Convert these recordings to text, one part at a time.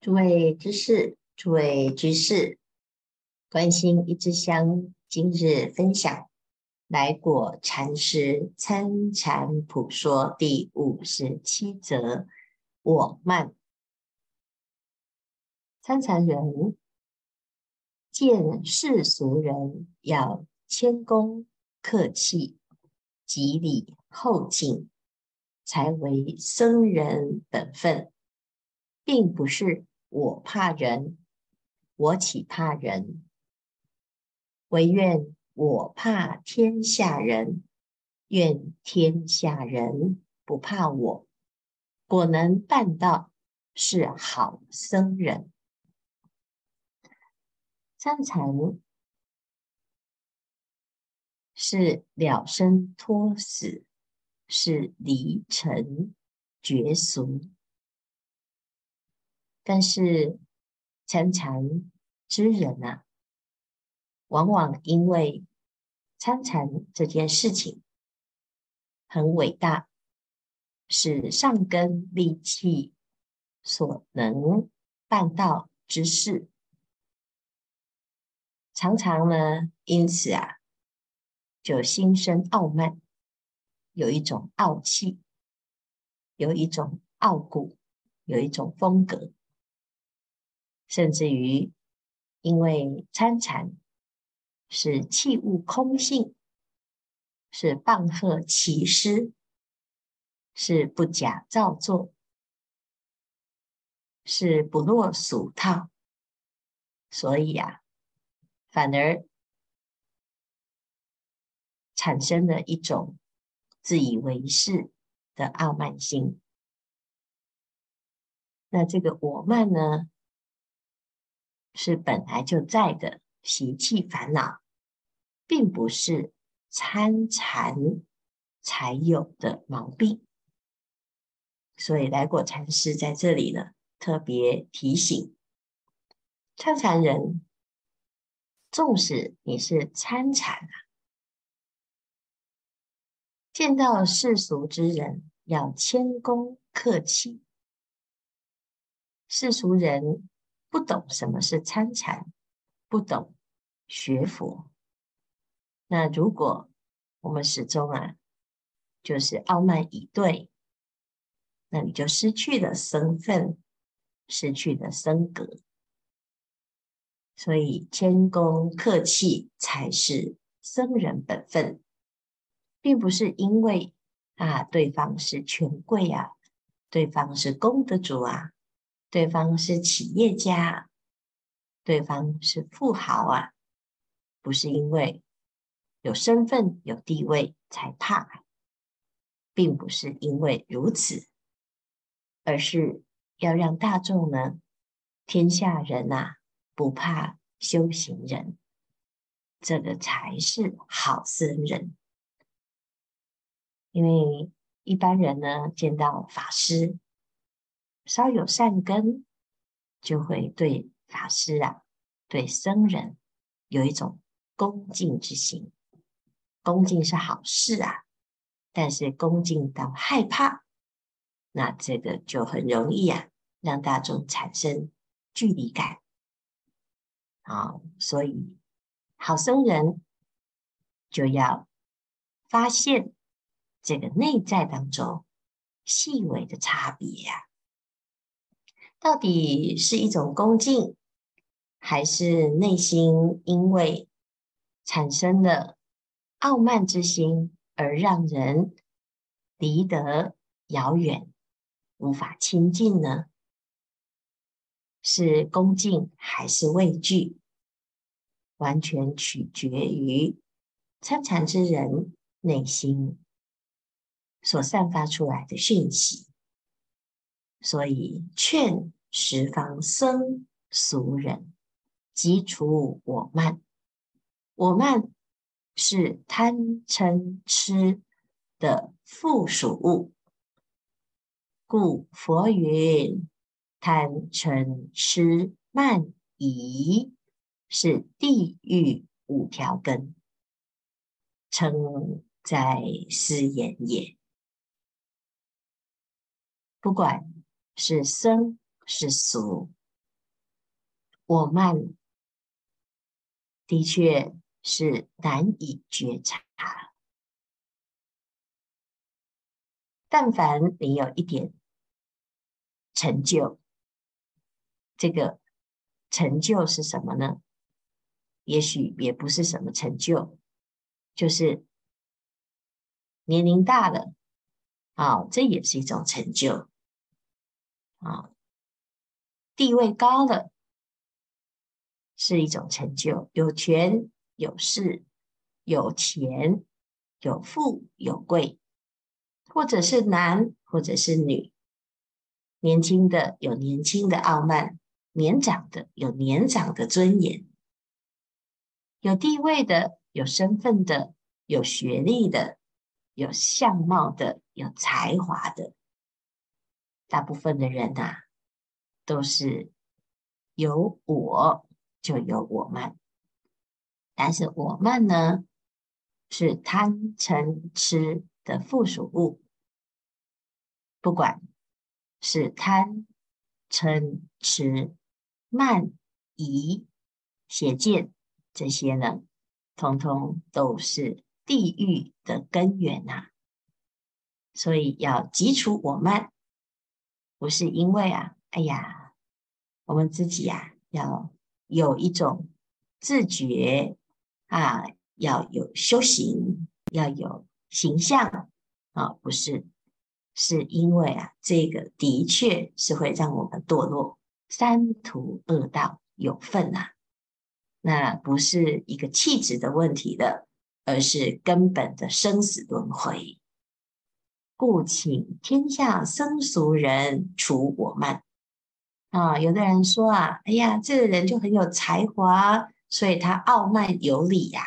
诸位居士，诸位居士，关心一支香，今日分享来果禅师参禅普说第五十七则：我慢。参禅人见世俗人要谦恭客气、给礼后敬，才为僧人本分，并不是。我怕人，我岂怕人？唯愿我怕天下人，愿天下人不怕我。果能办到，是好僧人。参禅是了生脱死，是离尘绝俗。但是参禅之人啊，往往因为参禅这件事情很伟大，是上根利器所能办到之事，常常呢，因此啊，就心生傲慢，有一种傲气，有一种傲骨，有一种风格。甚至于，因为参禅是器物空性，是棒喝其师，是不假造作，是不落俗套，所以啊，反而产生了一种自以为是的傲慢心。那这个我慢呢？是本来就在的习气烦恼，并不是参禅才有的毛病。所以来果禅师在这里呢，特别提醒参禅人，纵使你是参禅啊，见到世俗之人要谦恭客气，世俗人。不懂什么是参禅，不懂学佛。那如果我们始终啊，就是傲慢以对，那你就失去了身份，失去了僧格。所以谦恭客气才是僧人本分，并不是因为啊对方是权贵啊，对方是功德主啊。对方是企业家，对方是富豪啊，不是因为有身份、有地位才怕，并不是因为如此，而是要让大众呢，天下人呐、啊，不怕修行人，这个才是好僧人。因为一般人呢，见到法师。稍有善根，就会对法师啊，对僧人有一种恭敬之心。恭敬是好事啊，但是恭敬到害怕，那这个就很容易啊，让大众产生距离感。好，所以好僧人就要发现这个内在当中细微的差别呀、啊。到底是一种恭敬，还是内心因为产生了傲慢之心而让人离得遥远，无法亲近呢？是恭敬还是畏惧？完全取决于参禅之人内心所散发出来的讯息。所以劝十方僧俗人，即除我慢。我慢是贪嗔痴的附属物，故佛云：贪嗔痴慢疑是地狱五条根，称在斯言也。不管。是僧是俗，我慢的确是难以觉察。但凡你有一点成就，这个成就是什么呢？也许也不是什么成就，就是年龄大了，啊，这也是一种成就，啊，地位高了是一种成就，有权有势，有钱有富有贵。或者是男，或者是女，年轻的有年轻的傲慢，年长的有年长的尊严，有地位的，有身份的，有学历的，有相貌的，有才华的。大部分的人呐、都是有我就有我慢，但是我慢呢，是贪嗔痴的附属物，不管是贪、嗔、痴、慢、疑、邪见这些呢，通通都是地狱的根源呐、所以要击除我慢，不是因为啊，哎呀，我们自己呀、啊、要有一种自觉啊，要有修行，要有。形象啊，不是，是因为啊，这个的确是会让我们堕落三途恶道有份呐、那不是一个气质的问题的，而是根本的生死轮回。故请天下僧俗人除我慢啊！有的人说啊，哎呀，这个人就很有才华，所以他傲慢有礼呀、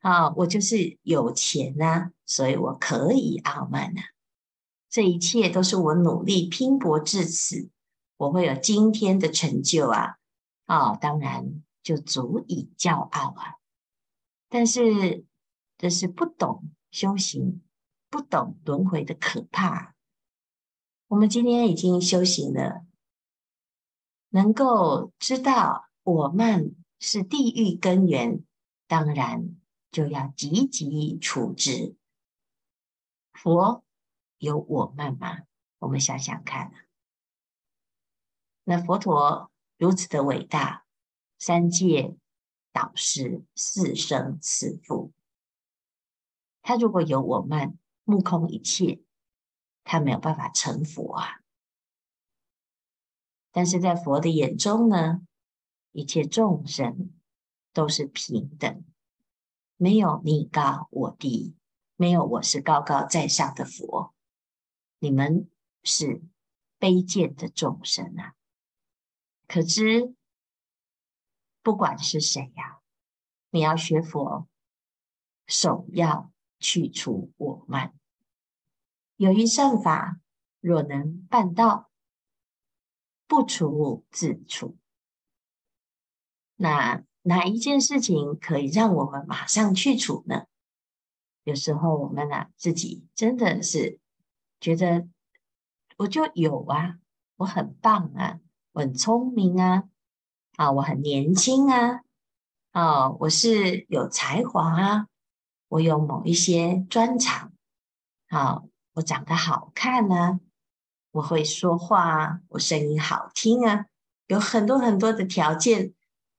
啊。啊，我就是有钱呐、啊，所以我可以傲慢呐、啊。这一切都是我努力拼搏至此，我会有今天的成就啊！啊，当然就足以骄傲啊。但是这是不懂修行，不懂轮回的可怕。我们今天已经修行了，能够知道我慢是地狱根源，当然。就要积极处置。佛有我慢吗？我们想想看。那佛陀如此的伟大，三界导师，四生慈父，他如果有我慢，目空一切，他没有办法成佛啊。但是在佛的眼中呢，一切众生都是平等。没有你高我低，没有我是高高在上的佛，你们是卑贱的众生啊！可知，不管是谁呀、你要学佛，首要去除我慢。有一善法，若能办到，不除自除。那。哪一件事情可以让我们马上去除呢？有时候我们啊，自己真的是觉得我就有啊，我很棒啊，我很聪明啊，啊，我很年轻啊，啊，我是有才华啊，我有某一些专长，啊，我长得好看啊，我会说话啊，我声音好听啊，有很多很多的条件。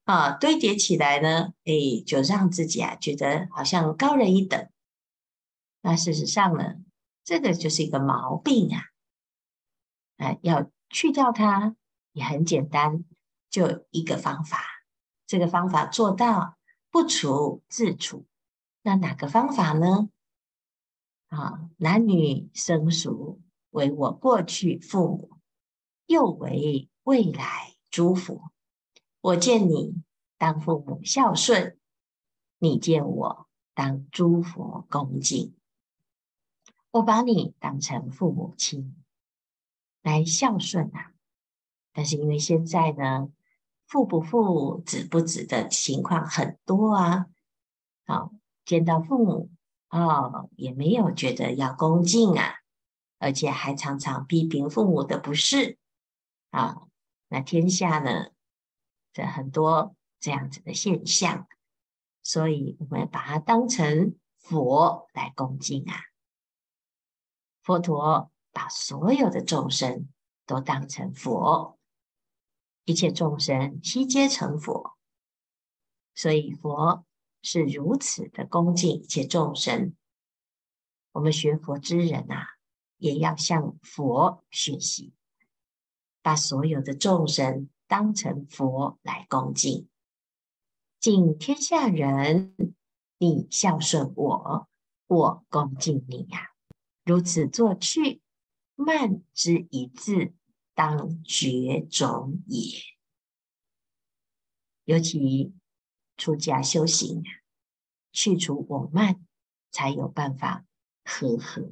啊，堆叠起来呢，诶，就让自己啊觉得好像高人一等。那事实上呢，这个就是一个毛病啊。啊，要去掉它也很简单，就一个方法。这个方法做到不除自除。那哪个方法呢？啊，男女生熟，为我过去父母，又为未来诸佛。我见你当父母孝顺，你见我当诸佛恭敬。我把你当成父母亲来孝顺啊！但是因为现在呢，父不父、子不子的情况很多啊。好，见到父母哦，也没有觉得要恭敬啊，而且还常常批评父母的不是啊。那天下呢？这很多这样子的现象，所以我们把它当成佛来恭敬啊。佛陀把所有的众生都当成佛，一切众生悉皆成佛，所以佛是如此的恭敬一切众生。我们学佛之人啊，也要向佛学习，把所有的众生当成佛来恭敬。敬天下人，你孝顺我，我恭敬你呀、如此作去，慢之一字，当绝种也。尤其出家修行，去除我慢，才有办法和合，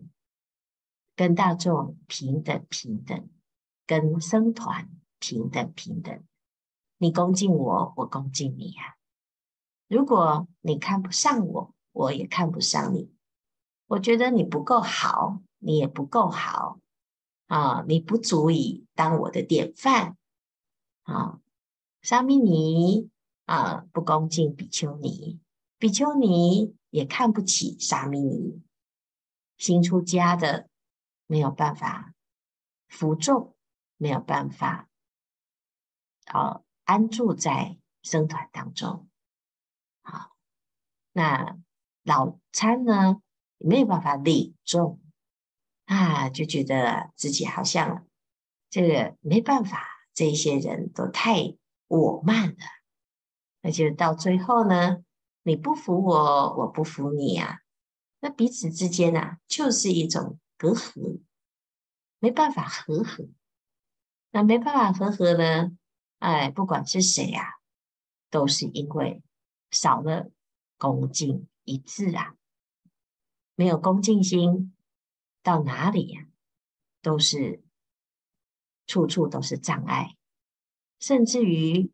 跟大众平等平等，跟僧团平等平等。你恭敬我，我恭敬你呀、如果你看不上我，我也看不上你。我觉得你不够好，你也不够好啊！你不足以当我的典范啊！沙弥尼啊，不恭敬比丘尼，比丘尼也看不起沙弥尼。新出家的没有办法服众，没有办法啊安住在僧团当中。好，那老参呢？也没有办法领众啊，就觉得自己好像这个没办法，这些人都太我慢了。那就到最后呢，你不服我，我不服你啊，那彼此之间啊，就是一种隔阂，没办法和合。那没办法和合呢，哎，不管是谁啊，都是因为少了恭敬一致啊。没有恭敬心，到哪里呀、啊，都是处处都是障碍，甚至于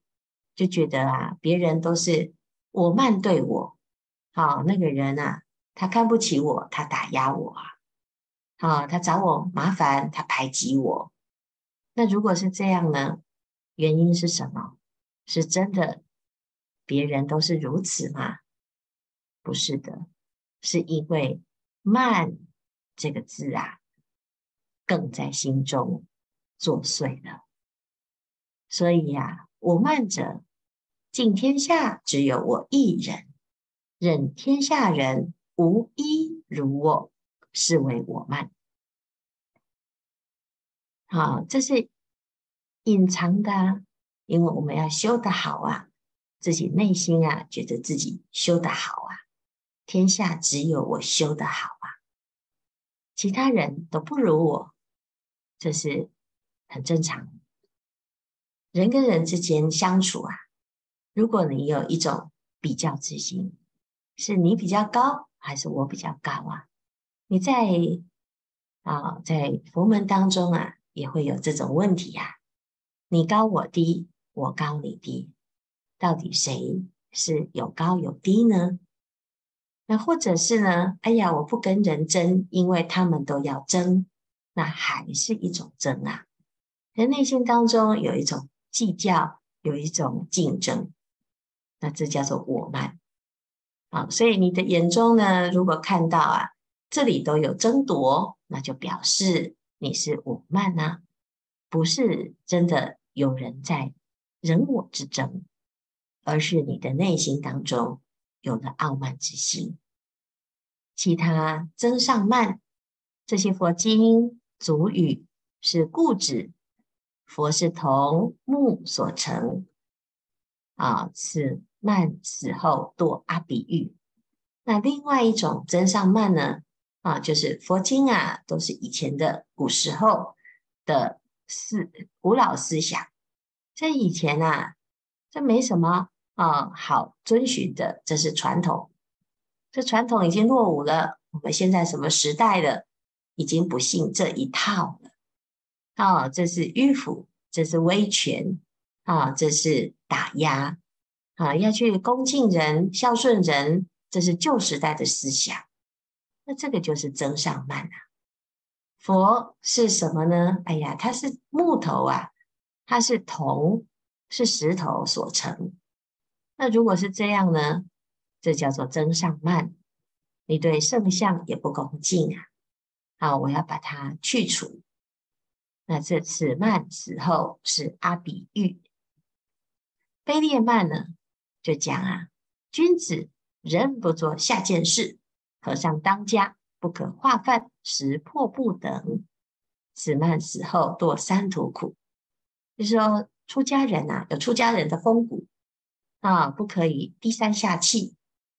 就觉得啊，别人都是我慢对我，好，那个人啊，他看不起我，他打压我啊，好，他找我麻烦，他排挤我。那如果是这样呢？原因是什么？是真的别人都是如此吗？不是的，是因为。慢这个字啊，更在心中作祟了。所以呀、啊，我慢者，敬天下只有我一人，任天下人无一如我，是为我慢。好，这是隐藏的、因为我们要修得好啊，自己内心啊，觉得自己修得好啊。天下只有我修得好啊，其他人都不如我，这是很正常。人跟人之间相处啊，如果你有一种比较之心，是你比较高还是我比较高啊？你在啊，在佛门当中啊，也会有这种问题呀。你高我低，我高你低，到底谁是有高有低呢？那或者是呢？哎呀，我不跟人争，因为他们都要争，那还是一种争啊。人内心当中有一种计较，有一种竞争，那这叫做我慢。啊，所以你的眼中呢，如果看到啊，这里都有争夺，那就表示你是我慢呐，不是真的有人在人我之争，而是你的内心当中有了傲慢之心。其他增上慢，这些佛经俗语是固执，佛是同木所成啊。此慢死后堕阿鼻狱。那另外一种增上慢呢？啊，就是佛经啊，都是以前的古时候的思古老思想。这以前啊，这没什么啊好遵循的，这是传统。这传统已经落伍了。我们现在什么时代了？已经不信这一套了。啊，这是迂腐，这是威权，啊，这是打压，啊，要去恭敬人、孝顺人，这是旧时代的思想。那这个就是增上慢啊。佛是什么呢？哎呀，它是木头啊，它是铜，是石头所成。那如果是这样呢？这叫做增上慢。你对圣像也不恭敬啊！好，我要把它去除。那这次慢死后是阿比喻。卑劣慢呢，就讲啊，君子人不做下贱事，和尚当家不可化饭食破布等。此慢死后堕三途苦。就是说，出家人呐、啊，有出家人的风骨啊，不可以低三下气，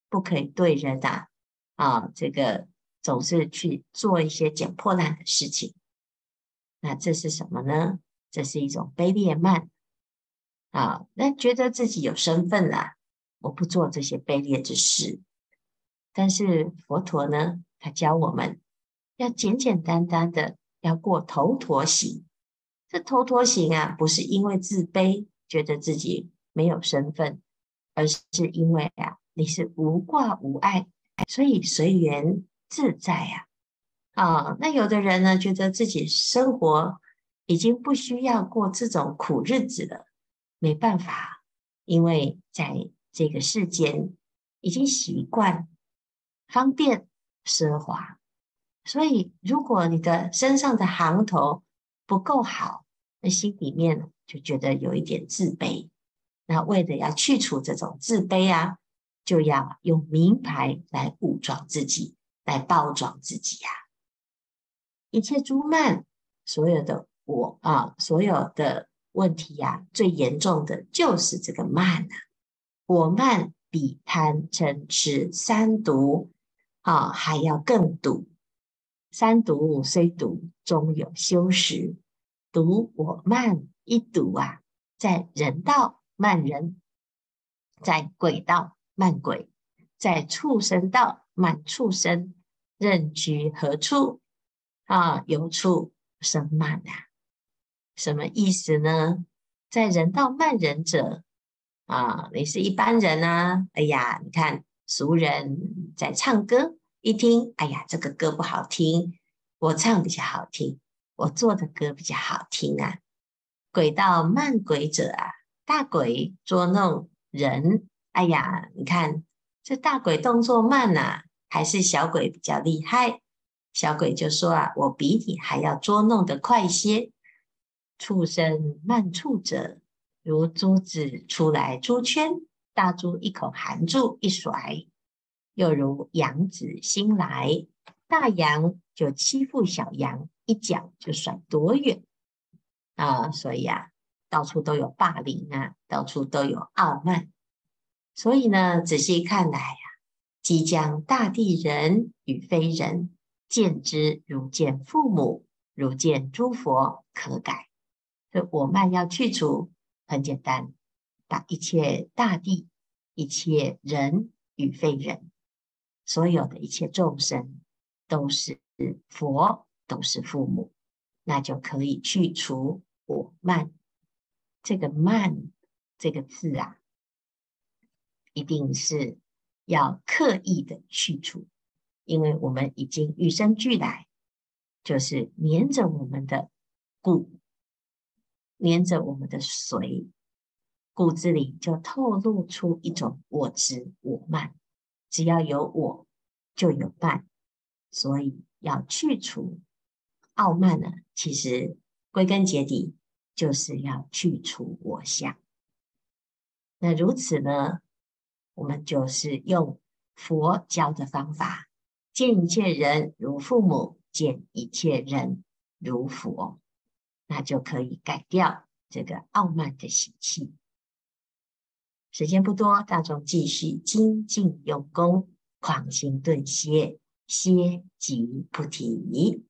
不可以对人啊，啊，这个总是去做一些捡破烂的事情。那这是什么呢？这是一种卑劣慢啊。那觉得自己有身份了，我不做这些卑劣之事。但是佛陀呢，他教我们要简简单单的，要过头陀行。这头陀行啊，不是因为自卑，觉得自己没有身份，而是因为啊，你是无挂无碍，所以随缘自在呀。啊，那有的人呢，觉得自己生活已经不需要过这种苦日子了，没办法，因为在这个世间已经习惯方便奢华，所以如果你的身上的行头不够好。那心里面就觉得有一点自卑，那为了要去除这种自卑啊，就要用名牌来武装自己，来包装自己呀、啊。一切诸慢，所有的我啊，所有的问题呀、啊，最严重的就是这个慢啊。我慢比贪嗔痴三毒啊还要更毒。三毒虽毒，终有休时。毒我慢一毒啊，在人道慢人，在鬼道慢鬼，在畜生道慢畜生，任居何处啊？有处生慢啊？什么意思呢？在人道慢人者啊，你是一般人啊。哎呀，你看俗人在唱歌，一听，哎呀，这个歌不好听，我唱比较好听。我做的歌比较好听啊，鬼道慢鬼者啊，大鬼捉弄人。哎呀，你看这大鬼动作慢呐，还是小鬼比较厉害？小鬼就说啊，我比你还要捉弄得快些。畜生慢处者，如珠子出来猪圈，大猪一口含住一甩；又如羊子新来，大羊就欺负小羊。一脚就甩多远啊！所以啊，到处都有霸凌啊，到处都有傲慢。所以呢，仔细看来、啊，即将大地人与非人见之，如见父母，如见诸佛，可改。这我慢要去除，很简单，把一切大地、一切人与非人，所有的一切众生，都是佛。都是父母，那就可以去除我慢。这个慢这个字啊，一定是要刻意的去除，因为我们已经与生俱来，就是黏着我们的骨，黏着我们的髓，骨子里就透露出一种我执我慢。只要有我，就有慢，所以要去除。傲慢呢，其实归根结底就是要去除我相。那如此呢，我们就是用佛教的方法，见一切人如父母，见一切人如佛，那就可以改掉这个傲慢的习气。时间不多，大众继续精进用功，狂心顿歇，歇即菩提。